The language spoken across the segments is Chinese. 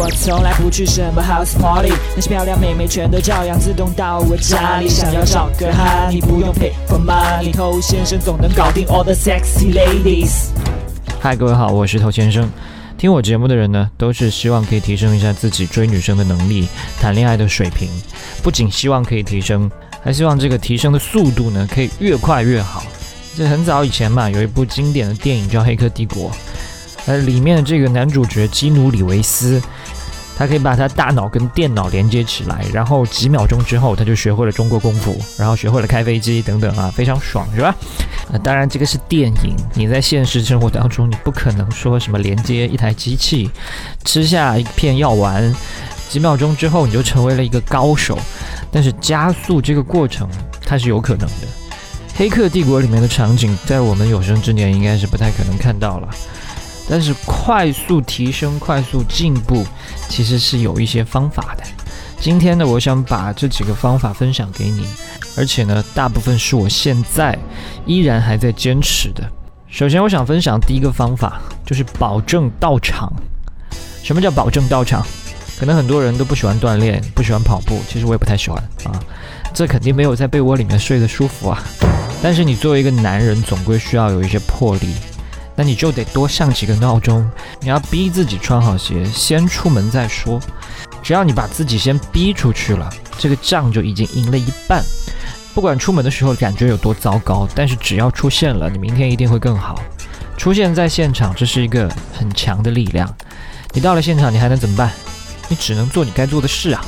我从来不去什么 house party，那些漂亮妹妹全都照样自动到我家里。想要找个哈，你不用 pay for money，偷先生总能搞定 all the sexy ladies。嗨，各位好，我是头先生。听我节目的人呢，都是希望可以提升一下自己追女生的能力、谈恋爱的水平。不仅希望可以提升，还希望这个提升的速度呢，可以越快越好。这很早以前嘛，有一部经典的电影叫《黑客帝国》，呃，里面的这个男主角基努里维斯。他可以把他大脑跟电脑连接起来，然后几秒钟之后他就学会了中国功夫，然后学会了开飞机等等啊，非常爽是吧？那当然这个是电影，你在现实生活当中你不可能说什么连接一台机器，吃下一片药丸，几秒钟之后你就成为了一个高手。但是加速这个过程它是有可能的。黑客帝国里面的场景在我们有生之年应该是不太可能看到了。但是快速提升、快速进步，其实是有一些方法的。今天呢，我想把这几个方法分享给你，而且呢，大部分是我现在依然还在坚持的。首先，我想分享第一个方法，就是保证到场。什么叫保证到场？可能很多人都不喜欢锻炼，不喜欢跑步，其实我也不太喜欢啊。这肯定没有在被窝里面睡得舒服啊。但是你作为一个男人，总归需要有一些魄力。那你就得多上几个闹钟，你要逼自己穿好鞋，先出门再说。只要你把自己先逼出去了，这个仗就已经赢了一半。不管出门的时候感觉有多糟糕，但是只要出现了，你明天一定会更好。出现在现场，这是一个很强的力量。你到了现场，你还能怎么办？你只能做你该做的事啊。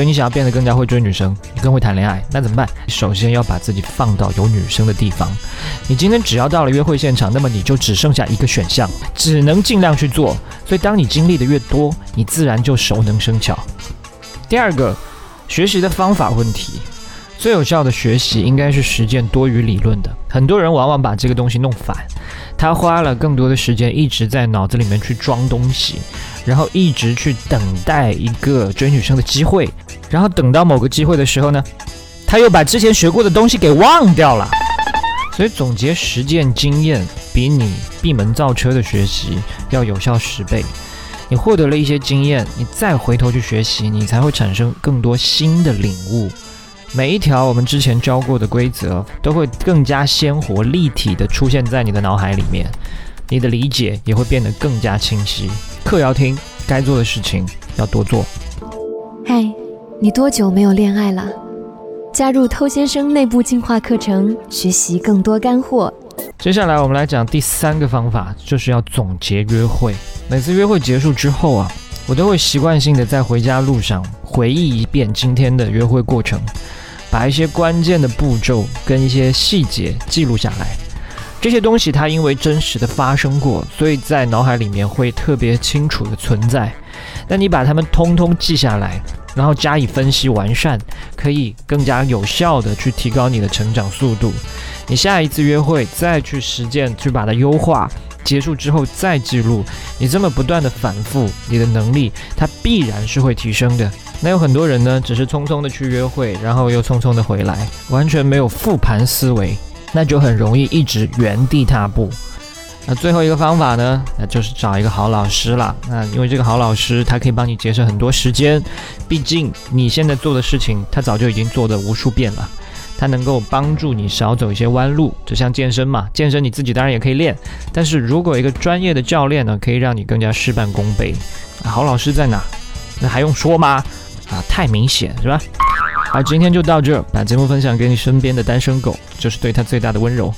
所以你想要变得更加会追女生，你更会谈恋爱，那怎么办？首先要把自己放到有女生的地方。你今天只要到了约会现场，那么你就只剩下一个选项，只能尽量去做。所以当你经历的越多，你自然就熟能生巧。第二个，学习的方法问题，最有效的学习应该是实践多于理论的。很多人往往把这个东西弄反，他花了更多的时间一直在脑子里面去装东西。然后一直去等待一个追女生的机会，然后等到某个机会的时候呢，他又把之前学过的东西给忘掉了。所以总结实践经验，比你闭门造车的学习要有效十倍。你获得了一些经验，你再回头去学习，你才会产生更多新的领悟。每一条我们之前教过的规则，都会更加鲜活立体的出现在你的脑海里面。你的理解也会变得更加清晰。课要听，该做的事情要多做。嗨，你多久没有恋爱了？加入偷先生内部进化课程，学习更多干货。接下来我们来讲第三个方法，就是要总结约会。每次约会结束之后啊，我都会习惯性的在回家路上回忆一遍今天的约会过程，把一些关键的步骤跟一些细节记录下来。这些东西它因为真实的发生过，所以在脑海里面会特别清楚的存在。那你把它们通通记下来，然后加以分析完善，可以更加有效的去提高你的成长速度。你下一次约会再去实践，去把它优化，结束之后再记录，你这么不断的反复，你的能力它必然是会提升的。那有很多人呢，只是匆匆的去约会，然后又匆匆的回来，完全没有复盘思维。那就很容易一直原地踏步。那最后一个方法呢，那就是找一个好老师了。那因为这个好老师，他可以帮你节省很多时间。毕竟你现在做的事情，他早就已经做的无数遍了。它能够帮助你少走一些弯路。就像健身嘛，健身你自己当然也可以练，但是如果一个专业的教练呢，可以让你更加事半功倍。好老师在哪？那还用说吗？啊，太明显是吧？好，今天就到这，把节目分享给你身边的单身狗，就是对他最大的温柔。